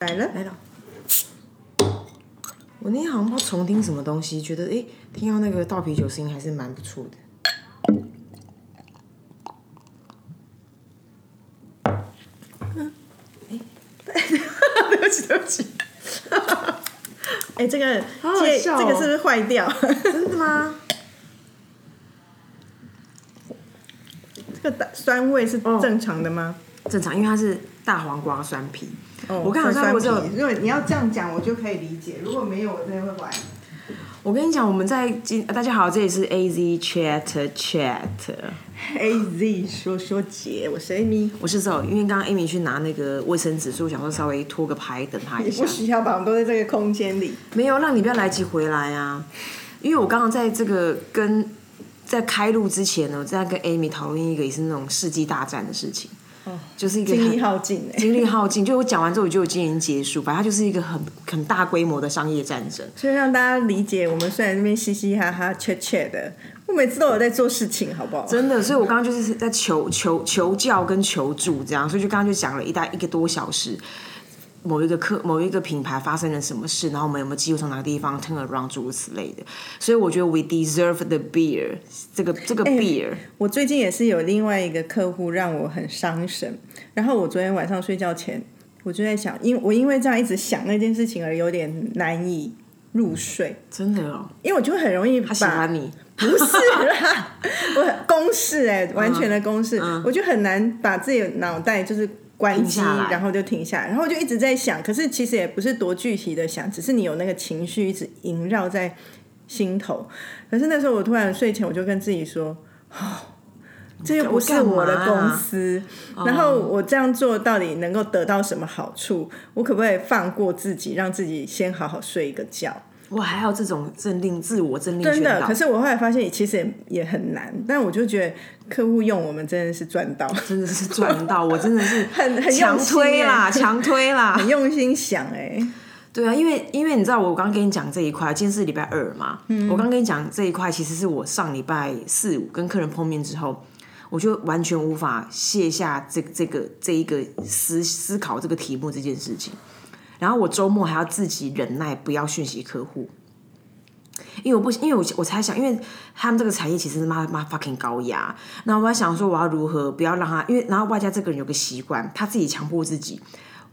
来了，来了。我那天好像不知道重听什么东西，觉得诶，听到那个倒啤酒声音还是蛮不错的。对不起，对不起。哎、这个这个是不是坏掉？真的吗？这个大酸味是正常的吗？正常，因为它是大黄瓜酸皮。哦我刚好酸说，我有皮如果你要这样讲，我就可以理解；如果没有，我真的会怀疑。我跟你讲，我们在今大家好，这里是 A Z Chat Chat，A Z 说说姐，我是 Amy。我是走，因为刚刚 Amy 去拿那个卫生纸，所以我想说稍微拖个牌等她一下你不。需要吧？我们都在这个空间里。没有让你不要来及回来啊，因为我刚刚在这个跟在开录之前呢，我在跟 Amy 讨论一个也是那种世纪大战的事情，哦，就是一个很精力耗尽哎、精力耗尽。就我讲完之后，我就今年结束，反正它就是一个很很大规模的商业战争。所以让大家理解，我们虽然那边嘻嘻哈哈、切切的，我每次都有在做事情，好不好？真的，所以我刚刚就是在求求求教跟求助这样，所以就刚刚就讲了一大一个多小时，某一个客某一个品牌发生了什么事，然后我们有没有机会从哪个地方 turn around 诸如此类的。所以我觉得 we deserve the beer，这个这个 beer，、我最近也是有另外一个客户让我很伤神，然后我昨天晚上睡觉前，我就在想，因我因为这样一直想那件事情而有点难以入睡，真的哦，因为我就会很容易他喜把欢你，不是啦，我很公式哎、完全的公式，我就很难把自己的脑袋就是关机，然后就停下来，然后我就一直在想，可是其实也不是多具体的想，只是你有那个情绪一直萦绕在心头。可是那时候我突然睡前，我就跟自己说，哦。这又不是我的公司，然后我这样做到底能够得到什么好处？我可不可以放过自己，让自己先好好睡一个觉？我还有这种镇定自我镇定真的，可是我后来发现，其实也也很难。但我就觉得客户用我们真的是赚到，真的是赚到，我真的是 很很强推啦，耶 强推啦，很用心想哎、对啊，因为因为你知道，我刚刚跟你讲这一块，今天是礼拜二嘛，嗯。我刚跟你讲这一块，其实是我上礼拜四五跟客人碰面之后，我就完全无法卸下这个这个这一个思思考这个题目这件事情，然后我周末还要自己忍耐，不要讯息客户。因为我不，因为我我猜想，因为他们这个产业其实是妈妈 fucking 高压，那我在想说我要如何不要让他，因为然后外加这个人有个习惯，他自己强迫自己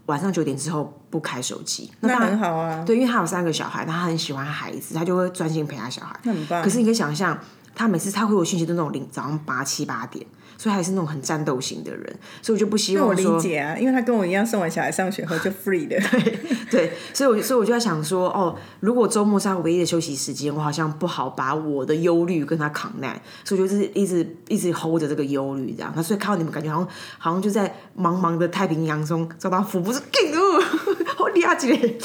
晚上九点之后不开手机，那很好啊，对，因为他有三个小孩，他很喜欢孩子，他就会专心陪他小孩。那很棒。可是你可以想象，他每次他回我讯息都那种零早上八七八点，所以还是那种很战斗型的人，所以我就不希望我理解啊，因为他跟我一样送完小孩上学后就 free 的，对，所以我所以我就在想说，哦，如果周末是他唯一的休息时间，我好像不好把我的忧虑跟他扛难，所以我就是一直一直 hold 着这个忧虑这样。那所以看到你们感觉好像好像就在茫茫的太平洋中找到福，不是？好厉害姐。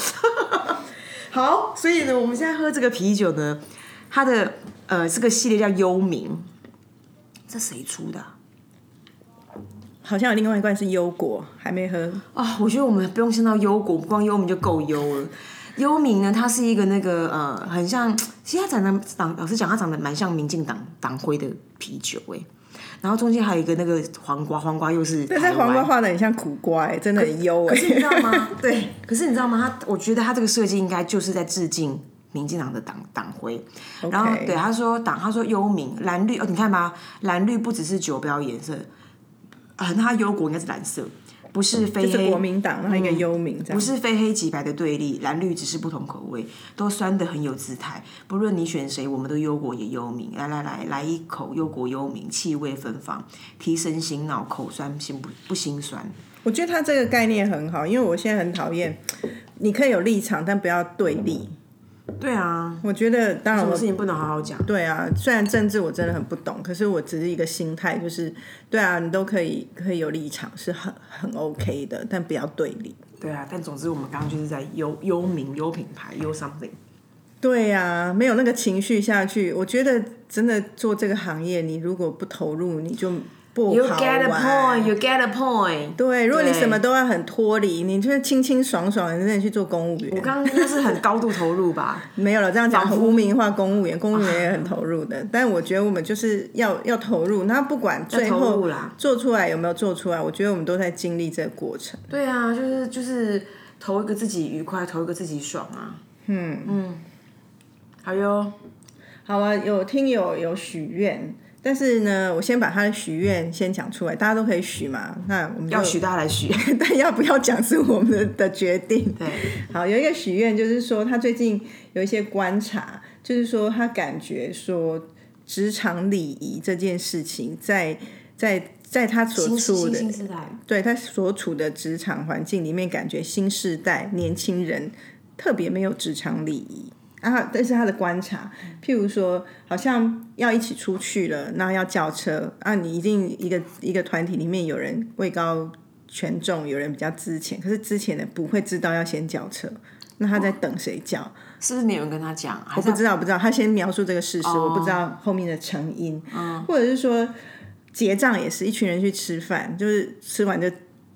好，所以呢，我们现在喝这个啤酒呢，它的呃这个系列叫幽冥，这谁出的啊、好像有另外一罐是优果，还没喝。啊，我觉得我们不用先到优果，光幽冥就够优了。幽冥呢，它是一个那个呃，很像，其实它长得长，老实讲，它长得蛮像民进党党徽的啤酒哎。然后中间还有一个那个黄瓜，黄瓜又是但是黄瓜画的很像苦瓜哎、真的很优哎、可是你知道吗？对，可是你知道吗？他我觉得他这个设计应该就是在致敬民进党的党党徽。然后对他说党，他说幽冥蓝绿哦，你看吧，蓝绿不只是酒标颜色，啊、那它忧国应该是蓝色，不是非黑就是国民党，那一个幽冥。不是非黑即白的对立，蓝绿只是不同口味，都酸的很有姿态。不论你选谁，我们都忧国也忧民。来来来，来一口忧国忧民，气味芬芳，提神醒脑，口酸心不不心酸。我觉得他这个概念很好，因为我现在很讨厌，你可以有立场，但不要对立。对啊，我觉得，当然我什么事情不能好好讲？对啊，虽然政治我真的很不懂，可是我只是一个心态，就是对啊，你都可以可以有立场，是很很 OK 的，但不要对立。对啊，但总之我们刚刚就是在忧忧民、忧品牌、忧 something。对呀、没有那个情绪下去，我觉得真的做这个行业，你如果不投入，你就不 You 好 get a。point, you get a point。对，如果你什么都要很脱离，你就是清清爽爽的，真的去做公务员。我刚刚应该是很高度投入吧？没有了，这样讲很仿佛污名化公务员，公务员也很投入的。但我觉得我们就是要要投入，那不管最后啦做出来有没有做出来，我觉得我们都在经历这个过程。对啊，就是就是投一个自己愉快，投一个自己爽啊。嗯嗯，好哟。好啊，有听友有许愿，但是呢，我先把他的许愿先讲出来，大家都可以许嘛。那我们要许大家来许，但要不要讲是我们的的决定。对，好，有一个许愿就是说，他最近有一些观察，就是说他感觉说职场礼仪这件事情，在在在他所处的对他所处的职场环境里面，感觉新时代年轻人特别没有职场礼仪。啊，但是他的观察。譬如说，好像要一起出去了，那要叫车啊，你一定一个一个团体里面有人位高权重，有人比较之前，可是之前的不会知道要先叫车，那他在等谁叫？是不是你有人跟他讲？我不知道，不知道。他先描述这个事实，我不知道后面的成因。或者是说结账也是一群人去吃饭，就是吃完就。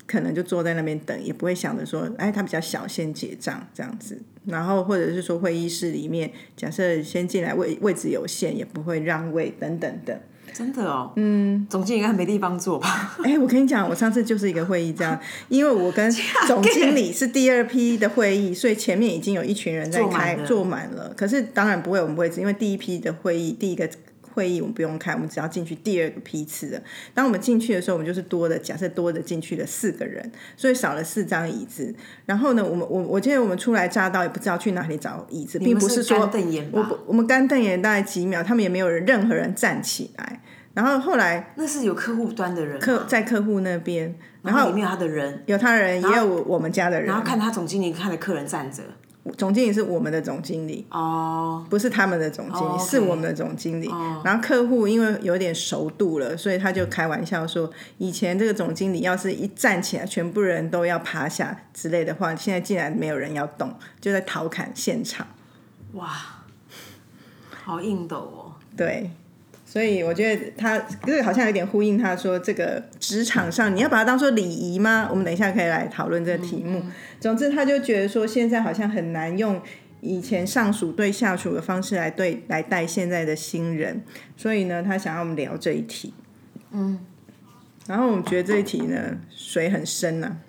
可能就坐在那边等，也不会想着说，哎，他比较小，先结账这样子。然后或者是说，会议室里面，假设先进来位位置有限，也不会让位等等的。真的哦，嗯，总经理应该没地方坐吧？哎，我跟你讲，我上次就是一个会议这样，因为我跟 总经理是第二批的会议，所以前面已经有一群人在开坐满了。可是当然不会我们位置，因为第一批的会议第一个。会议我们不用开，我们只要进去第二个批次的。当我们进去的时候，我们就是多的，假设多的进去了四个人，所以少了四张椅子。然后呢，我们我我记得我们初来乍到，也不知道去哪里找椅子，并不是说我我们干瞪眼大概几秒，他们也没有人任何人站起来。然后后来那是有客户端的人，客在客户那边，然后里面有他的人，有他人，也有我们家的人。然后看他总经理看的客人站着。总经理是我们的总经理哦，不是他们的总经理，是我们的总经理。然后客户因为有点熟度了，所以他就开玩笑说，以前这个总经理要是一站起来，全部人都要趴下之类的话，现在竟然没有人要动，就在调侃现场。哇，好硬斗哦！对。所以我觉得他这个好像有点呼应他说这个职场上你要把它当做礼仪吗？我们等一下可以来讨论这个题目。总之，他就觉得说现在好像很难用以前上属对下属的方式来对来带现在的新人，所以呢，他想要我们聊这一题。嗯，然后我们觉得这一题呢水很深呐。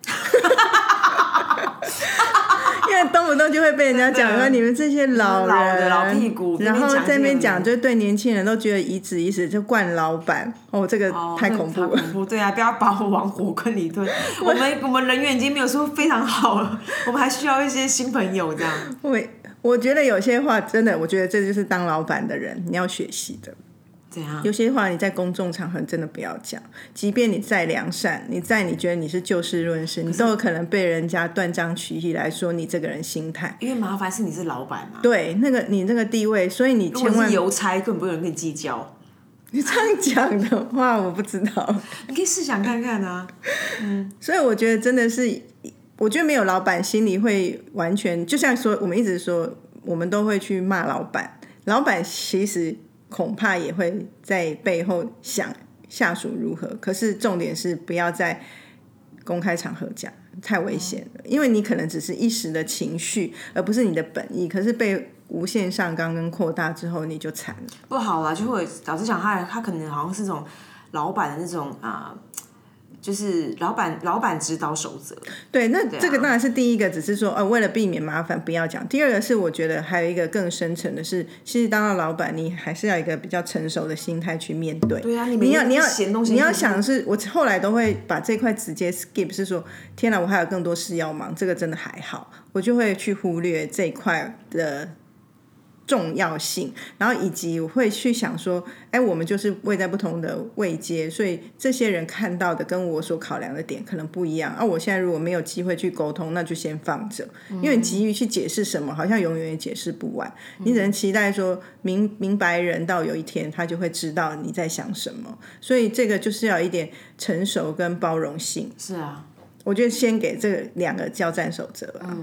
动不动就会被人家讲说你们这些老人老屁股，然后在那边讲，就对年轻人都觉得颐指一使，就惯老板哦，这个太恐怖了。对啊，不要把我往火坑里推。我们我们人员已经没有说非常好了，我们还需要一些新朋友这样。我我觉得有些话真的，我觉得这就是当老板的人你要学习的。有些话你在公众场合真的不要讲，即便你再良善，你在你觉得你是就事论事，你都有可能被人家断章取义来说你这个人心态。因为麻烦是你是老板嘛，对，那个你那个地位，所以你千万邮差根本不有人跟你计较。你这样讲的话，我不知道，你可以试想看看啊。嗯，所以我觉得真的是，我觉得没有老板心里会完全，就像说我们一直说，我们都会去骂老板，老板其实。恐怕也会在背后想下属如何，可是重点是不要在公开场合讲，太危险了。因为你可能只是一时的情绪，而不是你的本意，可是被无限上纲跟扩大之后，你就惨了。不好了，就会导致讲他他可能好像是这种老板的那种啊。就是老板，老板指导守则。对，那这个当然是第一个，只是说，呃，为了避免麻烦，不要讲。第二个是，我觉得还有一个更深层的是，其实当了老板，你还是要一个比较成熟的心态去面对。对啊，你要你要你要想的是，我后来都会把这块直接 skip，是说，天哪，我还有更多事要忙，这个真的还好，我就会去忽略这一块的。重要性，然后以及我会去想说，哎，我们就是位在不同的位阶，所以这些人看到的跟我所考量的点可能不一样。啊，我现在如果没有机会去沟通，那就先放着，因为急于去解释什么，好像永远也解释不完。你只能期待说明明白人到有一天他就会知道你在想什么，所以这个就是要一点成熟跟包容性。是啊，我觉得先给这两个交战守则啊。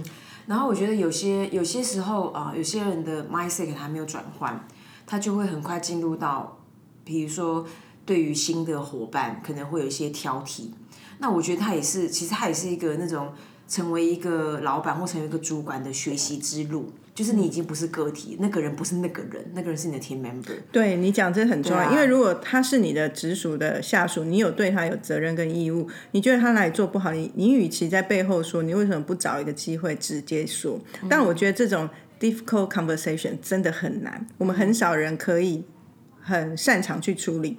然后我觉得有些有些时候啊，有些人的 mindset 还没有转换，他就会很快进入到，比如说对于新的伙伴可能会有一些挑剔。那我觉得他也是，其实他也是一个那种成为一个老板或成为一个主管的学习之路，就是你已经不是个体，那个人不是那个人，那个人是你的 team member。对你讲这很重要，啊因为如果他是你的直属的下属，你有对他有责任跟义务，你觉得他哪里做不好，你你与其在背后说，你为什么不找一个机会直接说？但我觉得这种 difficult conversation 真的很难，我们很少人可以很擅长去处理。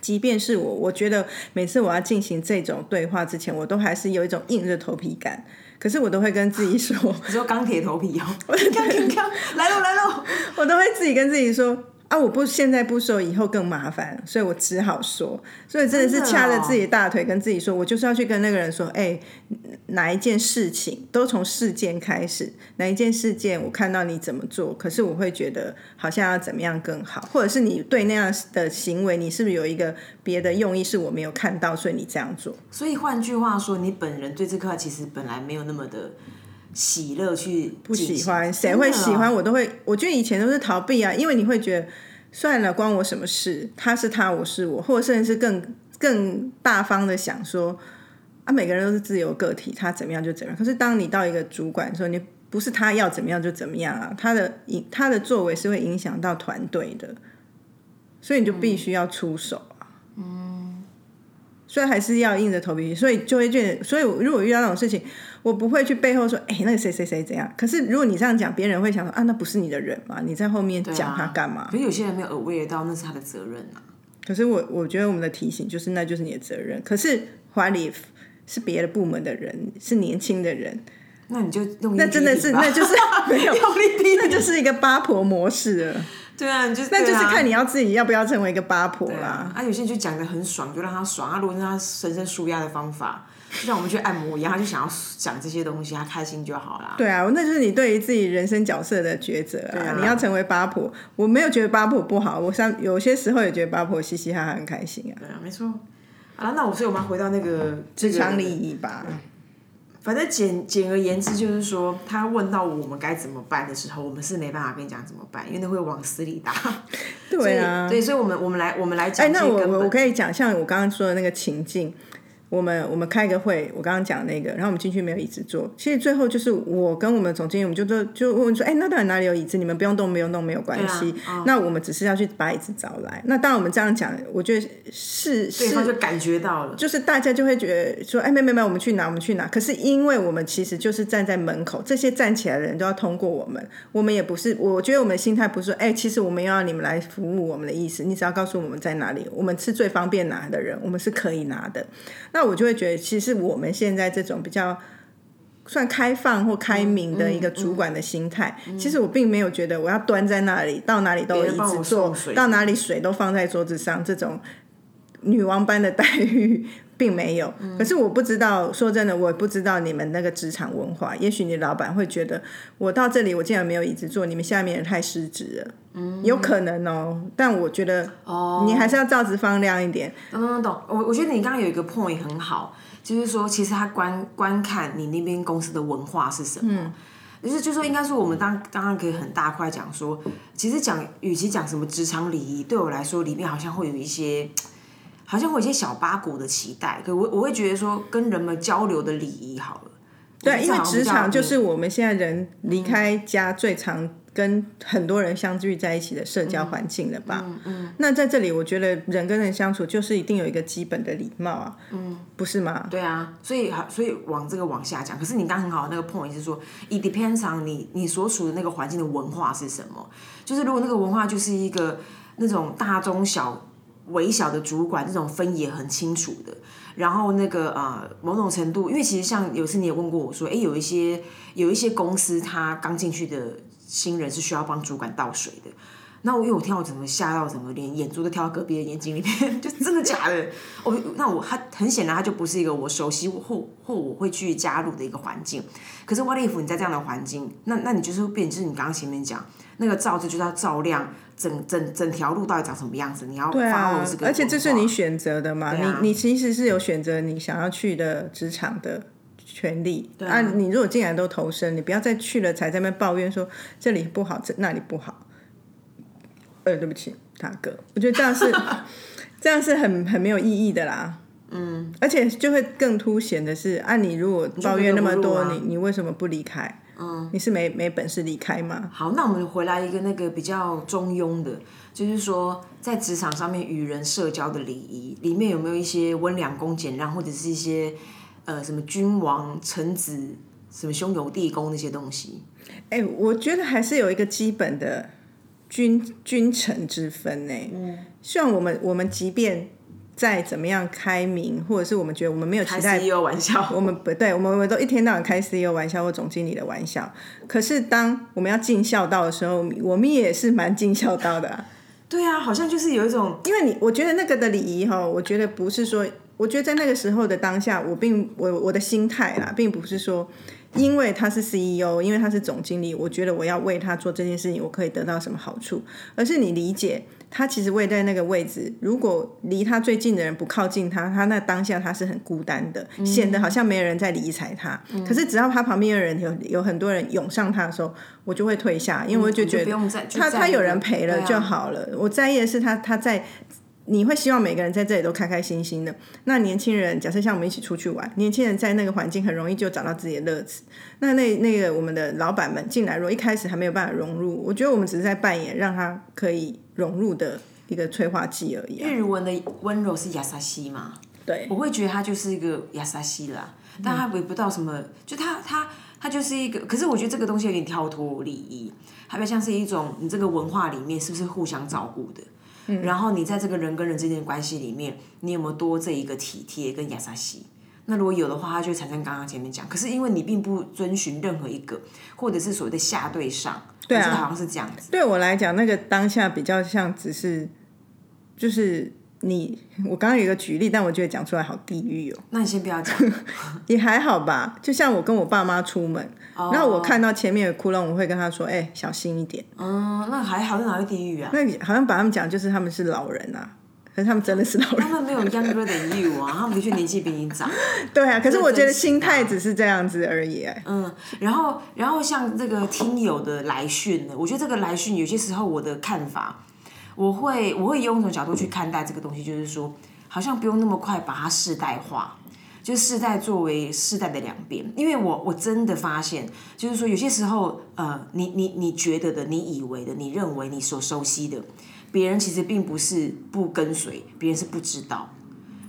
即便是我，我觉得每次我要进行这种对话之前，我都还是有一种硬着头皮感。可是我都会跟自己说，你说钢铁头皮哦，看看看，来喽来喽，我都会自己跟自己说啊，我不现在不说，以后更麻烦，所以我只好说。所以真的是掐着自己的大腿跟自己说，我就是要去跟那个人说，哎、哪一件事情都从事件开始，哪一件事件我看到你怎么做，可是我会觉得好像要怎么样更好，或者是你对那样的行为，你是不是有一个别的用意是我没有看到，所以你这样做？所以换句话说，你本人对这块其实本来没有那么的喜乐去不不喜欢，谁会喜欢？我都会。我觉得以前都是逃避啊，因为你会觉得算了，关我什么事？他是他，我是我，或者甚至是更更大方的想说啊，每个人都是自由个体，他怎么样就怎么样。可是当你到一个主管的时候，你不是他要怎么样就怎么样啊，他的影他的作为是会影响到团队的，所以你就必须要出手啊。嗯，所以还是要硬着头皮，所以就会觉得，所以我如果遇到那种事情。我不会去背后说，哎、那个谁谁谁怎样。可是如果你这样讲，别人会想说，啊，那不是你的人嘛？你在后面讲他干嘛？可是有些人没有 aware 到那是他的责任啊。可是我我觉得我们的提醒就是，那就是你的责任。可是 what if 是别的部门的人，是年轻的人，那你就用那真的是那就是 没有，用力批那就是一个八婆模式了。对啊，你就那就是看你要自己要不要成为一个八婆啦。啊，有些人就讲的很爽，就让他爽。啊，如果是他深深舒压的方法，就像我们去按摩一样，他就想要讲这些东西，他开心就好啦。对啊，那就是你对于自己人生角色的抉择啊。啊你要成为八婆，我没有觉得八婆不好，我像有些时候也觉得八婆嘻嘻哈哈很开心啊。对啊，没错。好了，那我所以我们要回到那个职场礼这个仪吧。反正简简而言之，就是说，他问到我们该怎么办的时候，我们是没办法跟你讲怎么办，因为那会往死里打。对啊，对，所以我们我们来我们来讲哎，那。我我可以讲，像我刚刚说的那个情境，我们我们开个会，我刚刚讲那个，然后我们进去没有椅子坐，其实最后就是我跟我们总经理，我们就说就问说，哎，那到底哪里有椅子？你们不用动，不用动，没有关系。那我们只是要去把椅子找来。那当然我们这样讲，我觉得是是就感觉到了，就是大家就会觉得说，哎，没没没，我们去哪，我们去哪。可是因为我们其实就是站在门口，这些站起来的人都要通过我们，我们也不是，我觉得我们的心态不是说，哎，其实我们要你们来服务我们的意思，你只要告诉我们在哪里，我们是最方便拿的人，我们是可以拿的。那我就会觉得，其实我们现在这种比较。算开放或开明的一个主管的心态，其实我并没有觉得我要端在那里，到哪里都有椅别人帮我子坐，到哪里水都放在桌子上，这种女王般的待遇并没有。可是我不知道，说真的，我不知道你们那个职场文化。也许你老板会觉得，我到这里我竟然没有椅子坐，你们下面人太失职了。嗯，有可能哦。但我觉得，哦，你还是要照直放亮一点。懂懂懂懂。我我觉得你刚刚有一个 point 很好，就是说，其实他观观看你那边公司的文化是什么。就是，就说应该说，我们当刚刚可以很大块讲说，其实讲，与其讲什么职场礼仪，对我来说，里面好像会有一些，好像会有一些小八股的期待。可我我会觉得说，跟人们交流的礼仪好了。对，因为职场就是我们现在人离开家最常跟很多人相聚在一起的社交环境了吧？嗯嗯。那在这里，我觉得人跟人相处就是一定有一个基本的礼貌啊，嗯，不是吗？对啊，所以好，所以往这个往下讲。可是你刚刚很好的那个 point 是说，it depends on 你你所处的那个环境的文化是什么。就是如果那个文化就是一个那种大中小微小的主管，这种分野很清楚的。然后那个呃，某种程度，因为其实像有次你也问过我说，哎，有一些有一些公司，他刚进去的新人是需要帮主管倒水的。那我因为我听到我整个吓到，整个连眼珠都跳到隔壁的眼睛里面，就真的假的？哦，那我他很显然他就不是一个我熟悉或或我会去加入的一个环境。可是 what if 你在这样的环境，那那你就是会变，就是你刚刚前面讲那个照字就是要照亮整整整条路到底长什么样子，你要对 follow 啊这，个而且这是你选择的嘛，啊你你其实是有选择你想要去的职场的权利啊。你如果进来都投身，你不要再去了才在那边抱怨说这里不好，这那里不好。呃，对不起，大哥，我觉得这样是 这样是很很没有意义的啦。嗯，而且就会更凸显的是，啊，你如果抱怨那么多，你你为什么不离开？嗯，你是没没本事离开吗？好，那我们回来一个那个比较中庸的，就是说在职场上面与人社交的礼仪里面有没有一些温良恭俭让，或者是一些呃什么君王臣子什么兄友弟恭那些东西？哎，我觉得还是有一个基本的君君臣之分呢。嗯，希望我们我们即便。再怎么样开明，或者是我们觉得我们没有期待，CEO 玩笑，我们不对，我们我们都一天到晚开 CEO 玩笑或总经理的玩笑。可是当我们要尽孝道的时候，我们也是蛮尽孝道的。对啊，好像就是有一种，因为你我觉得那个的礼仪哈，我觉得不是说，我觉得在那个时候的当下，我并我我的心态啦，并不是说。因为他是 CEO，因为他是总经理，我觉得我要为他做这件事情，我可以得到什么好处？而是你理解，他其实位在那个位置，如果离他最近的人不靠近他，他那当下他是很孤单的，显得好像没有人在理睬他。可是只要他旁边的人有有很多人涌上他的时候，我就会退下，因为我就觉得他他有人陪了就好了。我在意的是他他在。你会希望每个人在这里都开开心心的。那年轻人，假设像我们一起出去玩，年轻人在那个环境很容易就找到自己的乐子。那那那个我们的老板们进来，如果一开始还没有办法融入，我觉得我们只是在扮演让他可以融入的一个催化剂而已。日文的温柔是亚萨西嘛？对，我会觉得它就是一个亚萨西啦，但他围不到什么，就它它它就是一个。可是我觉得这个东西有点跳脱礼仪，它比较像是一种你这个文化里面是不是互相照顾的？然后你在这个人跟人之间的关系里面，你有没有多这一个体贴跟亚萨西？那如果有的话，它就会产生刚刚前面讲。可是因为你并不遵循任何一个，或者是所谓的下对上，对啊，好像是这样子。对我来讲，那个当下比较像只是，就是你，我刚刚有一个举例，但我觉得讲出来好地狱哦。那你先不要讲，也还好吧。就像我跟我爸妈出门。然后我看到前面有窟窿，我会跟他说：“哎，小心一点。”嗯，那还好，在哪个地狱啊？那好像把他们讲就是他们是老人啊，可是他们真的是老人。他们没有 younger than you 啊，他们的确年纪比你长。对啊，可是我觉得心态只是这样子而已。嗯，然后，然后像这个听友的来讯呢，我觉得这个来讯有些时候我的看法，我会我会用一种角度去看待这个东西，就是说，好像不用那么快把它世代化。就世代作为世代的两边，因为我我真的发现，就是说有些时候，呃，你你你觉得的，你以为的，你认为你所熟悉的，别人其实并不是不跟随，别人是不知道，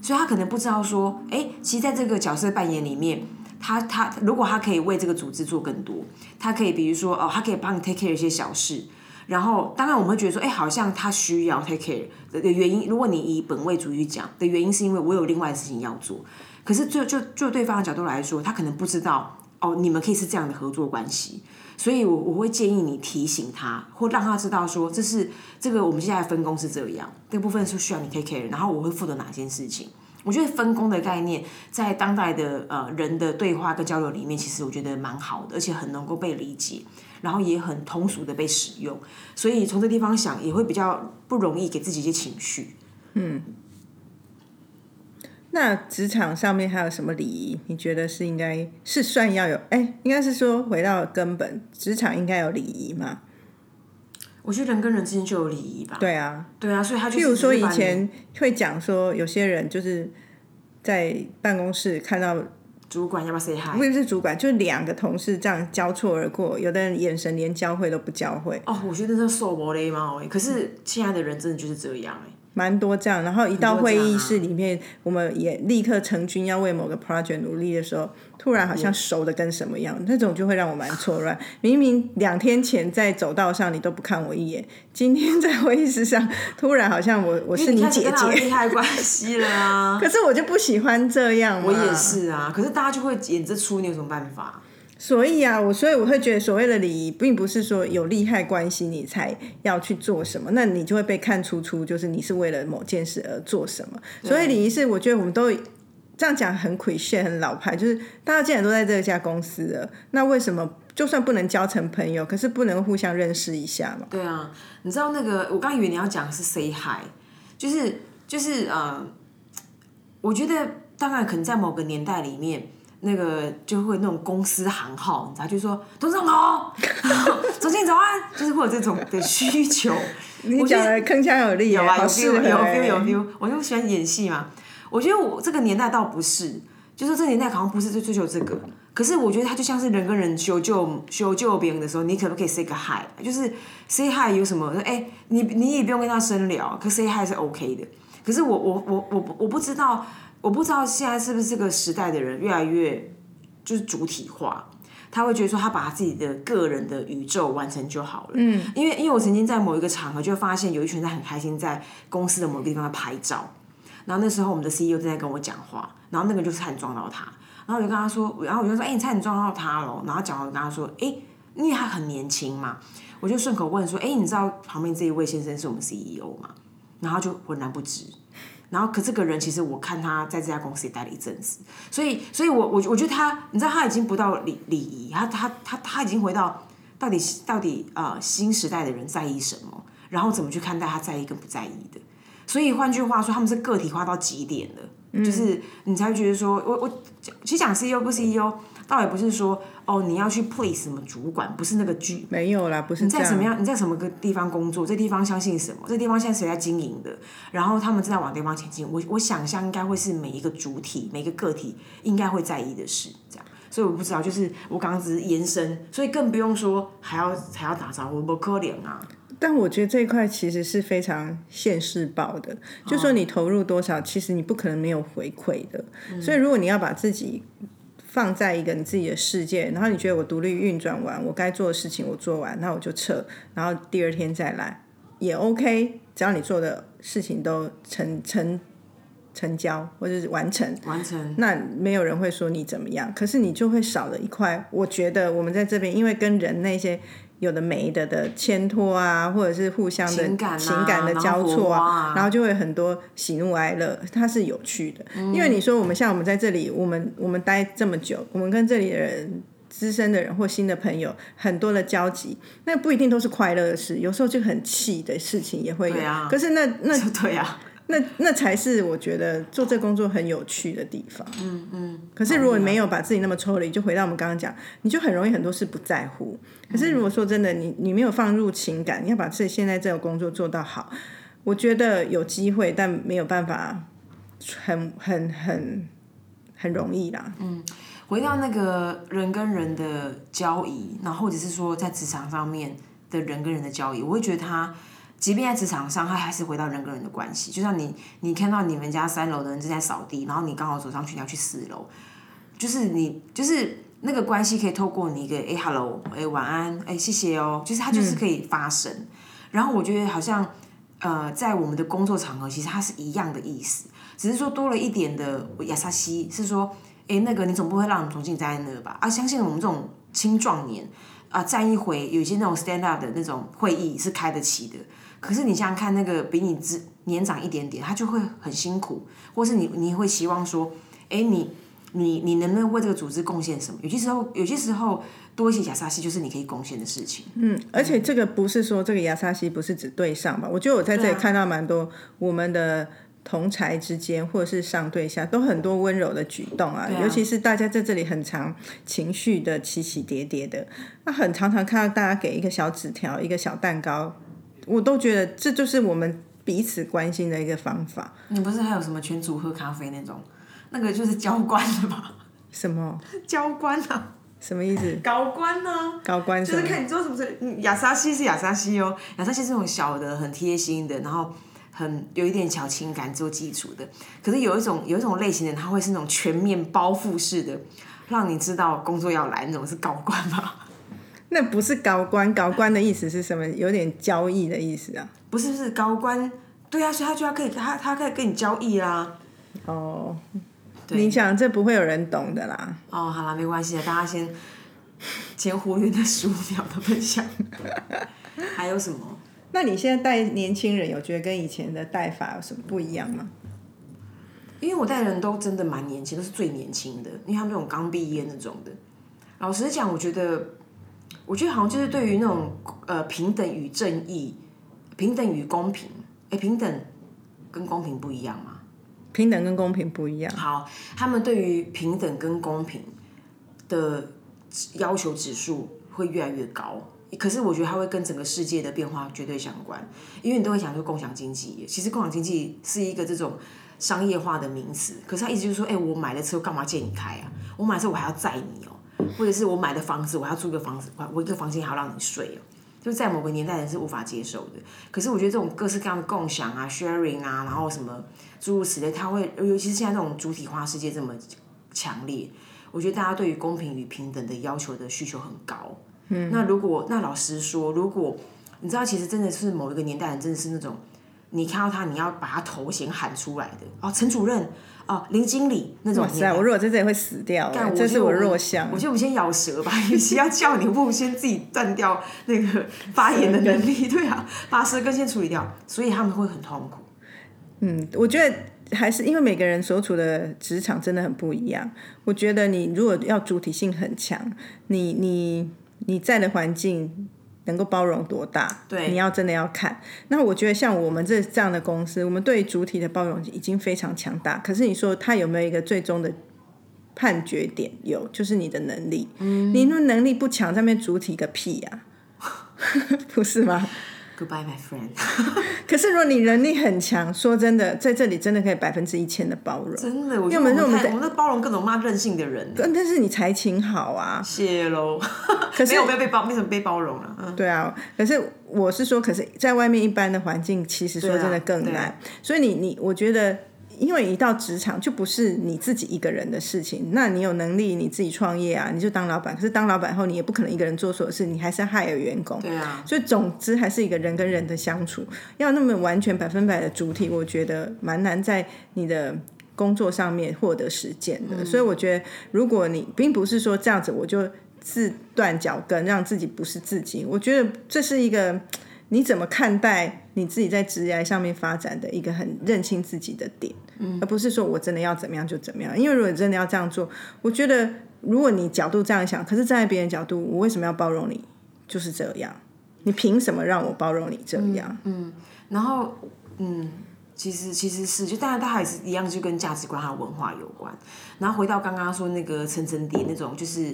所以他可能不知道说，哎，其实在这个角色扮演里面，他他如果他可以为这个组织做更多，他可以比如说哦，他可以帮你 take care 一些小事，然后当然我们会觉得说，哎，好像他需要 take care 的原因，如果你以本位主义讲的原因，是因为我有另外的事情要做。可是，就就就对方的角度来说，他可能不知道哦，你们可以是这样的合作关系，所以我我会建议你提醒他，或让他知道说，这是这个我们现在分工是这样，这部分是需要你 take care，然后我会负责哪件事情。我觉得分工的概念在当代的呃人的对话跟交流里面，其实我觉得蛮好的，而且很能够被理解，然后也很通俗的被使用，所以从这地方想，也会比较不容易给自己一些情绪。嗯。那职场上面还有什么礼仪？你觉得是应该是算要有？哎，应该是说回到根本，职场应该有礼仪吗？我觉得人跟人之间就有礼仪吧。对啊，对啊，所以他就譬如说以前会讲说，有些人就是在办公室看到主管要不要 say hi，不是主管，就是两个同事这样交错而过，有的人眼神连交汇都不交汇。哦，我觉得这受不了嘛！可是现在的人真的就是这样哎。蛮多这样，然后一到会议室里面，我们也立刻成军要为某个 project 努力的时候，突然好像熟的跟什么样，那种就会让我蛮错乱。明明两天前在走道上你都不看我一眼，今天在会议室上突然好像我我是你姐姐，利害关系了啊！可是我就不喜欢这样，我也是啊。可是大家就会演这出，你有什么办法？所以啊，我所以我会觉得所谓的礼仪，并不是说有利害关系你才要去做什么，那你就会被看出出就是你是为了某件事而做什么。所以礼仪是我觉得我们都这样讲很诙谐、很老派，就是大家既然都在这家公司了，那为什么就算不能交成朋友，可是不能互相认识一下嘛？对啊，你知道那个我刚以为你要讲是 say hi，就是就是呃，我觉得当然可能在某个年代里面。那个就会那种公司行号，你知道，就说董事长好，总经理早安，就是会有这种的需求。你讲的铿锵有力，有啊，有 feel，有 feel，有 feel。我就喜欢演戏嘛，我觉得我这个年代倒不是，就是这个年代好像不是最追求这个。可是我觉得它就像是人跟人修旧修旧别人的时候，你可不可以 say 个 hi？就是 say hi 有什么？哎、你你也不用跟他深聊，可 say hi 是 OK 的。可是我我我我我不知道，我不知道现在是不是这个时代的人越来越就是主体化。他会觉得说，他把他自己的个人的宇宙完成就好了。嗯，因为因为我曾经在某一个场合就发现有一群人在很开心在公司的某个地方拍照，然后那时候我们的 CEO 正在跟我讲话，然后那个人就差点撞到他，然后我就跟他说，然后我就说，哎、你差点撞到他了。然后讲完我跟他说，哎、因为他很年轻嘛，我就顺口问说，哎、你知道旁边这一位先生是我们 CEO 吗？然后他就浑然不知。然后，可这个人其实我看他在这家公司也待了一阵子，所以，所以我我我觉得他，你知道他已经不到礼礼仪，他他他他已经回到到底到底呃新时代的人在意什么，然后怎么去看待他在意跟不在意的。所以换句话说，他们是个体化到极点的，就是你才会觉得说，我我其实讲 CEO 不 CEO，倒也不是说哦你要去 please 什么主管，不是那个剧，没有啦，不是你在什么样？你在什么个地方工作？这地方相信什么？这地方现在谁在经营的？然后他们正在往地方前进。我我想象应该会是每一个主体、每一个个体应该会在意的事，这样。所以我不知道，就是我刚刚只是延伸，所以更不用说还要还要打招呼，不可怜啊！但我觉得这一块其实是非常现世报的，就说你投入多少，其实你不可能没有回馈的。所以如果你要把自己放在一个你自己的世界，然后你觉得我独立运转完，我该做的事情我做完，那我就撤，然后第二天再来也 OK，只要你做的事情都成成成交或者是完成，完成那没有人会说你怎么样，可是你就会少了一块。我觉得我们在这边，因为跟人那些有的没的的牵拖啊，或者是互相的情感啊情感的交错啊然后就会很多喜怒哀乐，它是有趣的。因为你说我们像我们在这里，我们我们待这么久，我们跟这里的人。资深的人或新的朋友，很多的交集，那不一定都是快乐的事，有时候就很气的事情也会有。对啊可是那那 对啊，那那才是我觉得做这工作很有趣的地方。嗯嗯。可是如果你没有把自己那么抽离，就回到我们刚刚讲，你就很容易很多事不在乎。可是如果说真的，你你没有放入情感，你要把自己现在这个工作做到好，我觉得有机会，但没有办法很很很很容易啦。嗯回到那个人跟人的交易，然后或者是说在职场上面的人跟人的交易，我会觉得他，即便在职场上，他还是回到人跟人的关系。就像你，你看到你们家三楼的人正在扫地，然后你刚好走上去，你要去四楼，就是你就是那个关系可以透过你一个哎、hello 哎、晚安哎、谢谢哦，就是它就是可以发生。然后我觉得好像呃在我们的工作场合，其实它是一样的意思，只是说多了一点的亚萨西，是说哎那个你总不会让你重新站在那吧？啊，相信我们这种青壮年啊站一回，有一些那种 stand up 的那种会议是开得起的。可是你想想看，那个比你之年长一点点，他就会很辛苦，或是你你会希望说，哎你。你你能不能为这个组织贡献什么？有些时候，有些时候多一些亚萨西就是你可以贡献的事情。嗯，而且这个不是说这个亚萨西不是指对上吧？我觉得我在这里看到蛮多我们的同才之间，或者是上对下，都很多温柔的举动啊。啊尤其是大家在这里很常情绪的起起跌跌的，那很常常看到大家给一个小纸条、一个小蛋糕，我都觉得这就是我们彼此关心的一个方法。你不是还有什么全组喝咖啡那种？那个就是交官的吧？什么交官啊，什么意思？高官啊，高官？就是看你做什么事。嗯亚莎西是亚莎西哦，亚莎西是那种小的、很贴心的，然后很有一点小情感做基础的。可是有一种有一种类型的人，他会是那种全面包覆式的，让你知道工作要来那种是高官吧？那不是高官，高官的意思是什么？有点交易的意思啊。不是不是高官，对啊，所以他就要可以他他可以跟你交易啦。哦，你想这不会有人懂的啦。哦，好了，没关系的，大家先先忽略那十五秒的分享。还有什么？那你现在带年轻人，有觉得跟以前的带法有什么不一样吗？因为我带的人都真的蛮年轻，都是最年轻的，因为他们那种刚毕业那种的。老实讲，我觉得，我觉得好像就是对于那种呃平等与正义、平等与公平，哎，平等跟公平不一样吗？平等跟公平不一样。好，他们对于平等跟公平的要求指数会越来越高。可是我觉得它会跟整个世界的变化绝对相关，因为你都会想说共享经济，其实共享经济是一个这种商业化的名词，可是它意思就是说，哎、我买了车干嘛借你开啊？我买车我还要载你哦、或者是我买的房子我要租一个房子，我我一个房间还要让你睡哦、就在某个年代人是无法接受的。可是我觉得这种各式各样的共享啊、sharing 啊，然后什么诸如此类，它会，尤其是现在这种主体化世界这么强烈，我觉得大家对于公平与平等的要求的需求很高。嗯，那如果那老实说，如果你知道，其实真的是某一个年代人，真的是那种你看到他，你要把他头衔喊出来的哦，陈主任哦，林经理那种哇塞，我如果在这里会死掉、干欸，这是我弱项我。觉得我们先咬舌吧，与其要叫你，不如先自己断掉那个发言的能力。对啊，把舌根先处理掉，所以他们会很痛苦。嗯，我觉得还是因为每个人所处的职场真的很不一样。我觉得你如果要主体性很强，你你你在的环境能够包容多大，对你要真的要看。那我觉得像我们这这样的公司，我们对主体的包容已经非常强大。可是你说它有没有一个最终的？判决点有，就是你的能力。嗯，你那能力不强，上面主体个屁呀、不是吗？Goodbye, my friend。可是如果你能力很强，说真的，在这里真的可以百分之一千的包容。真的，我觉因为我们得我们在包容各种骂任性的人。但但是你才情好啊，谢喽。可是没 有没有被包，没怎么被包容了。嗯，对啊。可是我是说，可是在外面一般的环境，其实说真的更难啊难。所以你你，我觉得，因为一到职场就不是你自己一个人的事情，那你有能力你自己创业啊，你就当老板。可是当老板后，你也不可能一个人做所有事，你还是要 hire 员工。对啊。所以总之还是一个人跟人的相处，要那么完全百分百的主体，我觉得蛮难在你的工作上面获得实践的。所以我觉得，如果你并不是说这样子，我就自断脚跟，让自己不是自己，我觉得这是一个你怎么看待你自己在职业上面发展的一个很认清自己的点，而不是说我真的要怎么样就怎么样。因为如果你真的要这样做，我觉得如果你角度这样想，可是站在别人角度，我为什么要包容你？就是这样。你凭什么让我包容你这样？嗯然后，嗯，其实其实是，就当然，它还是一样，就跟价值观还有文化有关。然后回到刚刚说那个层层叠那种，就是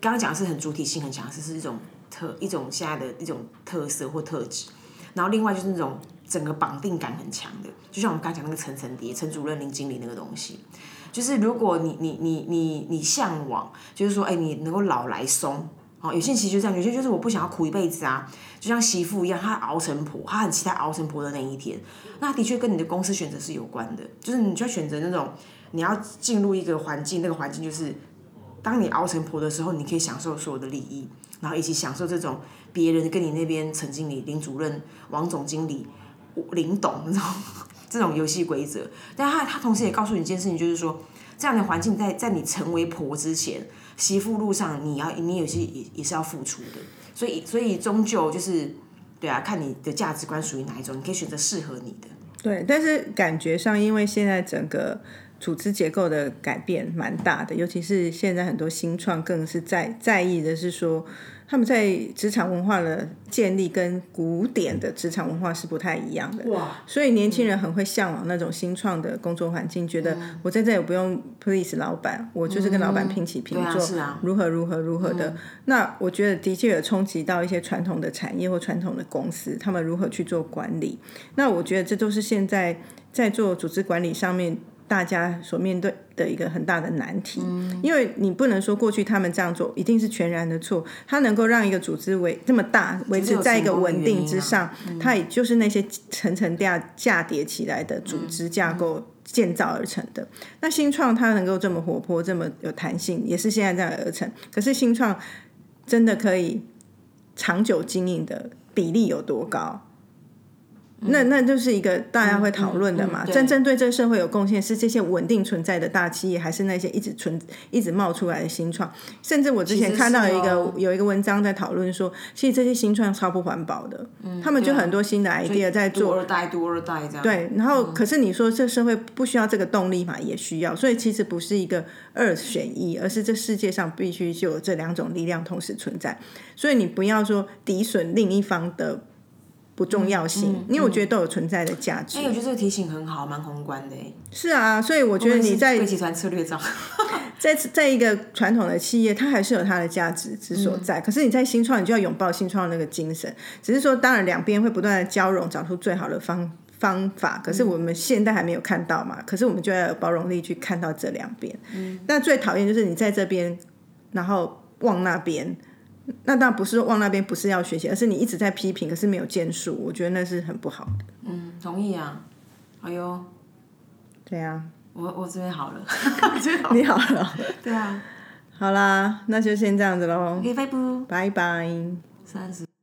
刚刚讲的是很主体性很强，是是一种特一种现在的一种特色或特质。然后另外就是那种整个绑定感很强的，就像我们刚才讲那个层层叠，陈主任、林经理那个东西。就是如果你你你你你向往，就是说，哎，你能够老来松。哦，有些其实就这样，有些就是我不想要苦一辈子啊，就像媳妇一样，她熬成婆，她很期待熬成婆的那一天。那的确跟你的公司选择是有关的，就是你就要选择那种你要进入一个环境，那个环境就是当你熬成婆的时候，你可以享受所有的利益，然后一起享受这种别人跟你那边陈经理、林主任、王总经理、林董那种 这种游戏规则。但他他同时也告诉你一件事情，就是说这样的环境在在你成为婆之前，媳妇路上你要你有些也也是要付出的，所以所以终究就是对啊，看你的价值观属于哪一种，你可以选择适合你的。对，但是感觉上，因为现在整个组织结构的改变蛮大的，尤其是现在很多新创更是在在意的是说，他们在职场文化的建立跟古典的职场文化是不太一样的。哇，所以年轻人很会向往那种新创的工作环境，觉得我在这也不用 please 老板，我就是跟老板平起平对啊坐，是啊如何如何如何的。那我觉得的确有冲击到一些传统的产业或传统的公司，他们如何去做管理。那我觉得这都是现在在做组织管理上面。大家所面对的一个很大的难题，因为你不能说过去他们这样做一定是全然的错，它能够让一个组织维这么大维持在一个稳定之上，它也就是那些层层架架叠起来的组织架构建造而成的。那新创它能够这么活泼，这么有弹性，也是现在这样而成。可是新创真的可以长久经营的比例有多高？那那就是一个大家会讨论的嘛。真正对这个社会有贡献是这些稳定存在的大企业，还是那些一直存一直冒出来的新创？甚至我之前看到一个、哦有一个文章在讨论说，其实这些新创超不环保的，他们就很多新的 idea 在做做。二代，多二代这样。对，然后可是你说这社会不需要这个动力嘛？也需要，所以其实不是一个二选一，而是这世界上必须就有这两种力量同时存在。所以你不要说抵损另一方的不重要性，因为我觉得都有存在的价值。哎、我觉得这个提醒很好，蛮宏观的哎。是啊，所以我觉得你在集团策略上，在在一个传统的企业，它还是有它的价值之所在。可是你在新创，你就要拥抱新创的那个精神。只是说，当然两边会不断的交融，找出最好的方方法，可是我们现在还没有看到嘛，可是我们就要有包容力去看到这两边。嗯，那最讨厌就是你在这边，然后望那边。那当然不是说往那边不是要学习，而是你一直在批评，可是没有建树，我觉得那是很不好的。嗯，同意啊。哎呦，对啊，我我这边好了，你好了，对啊，好啦，那就先这样子喽，拜拜，拜拜。三十。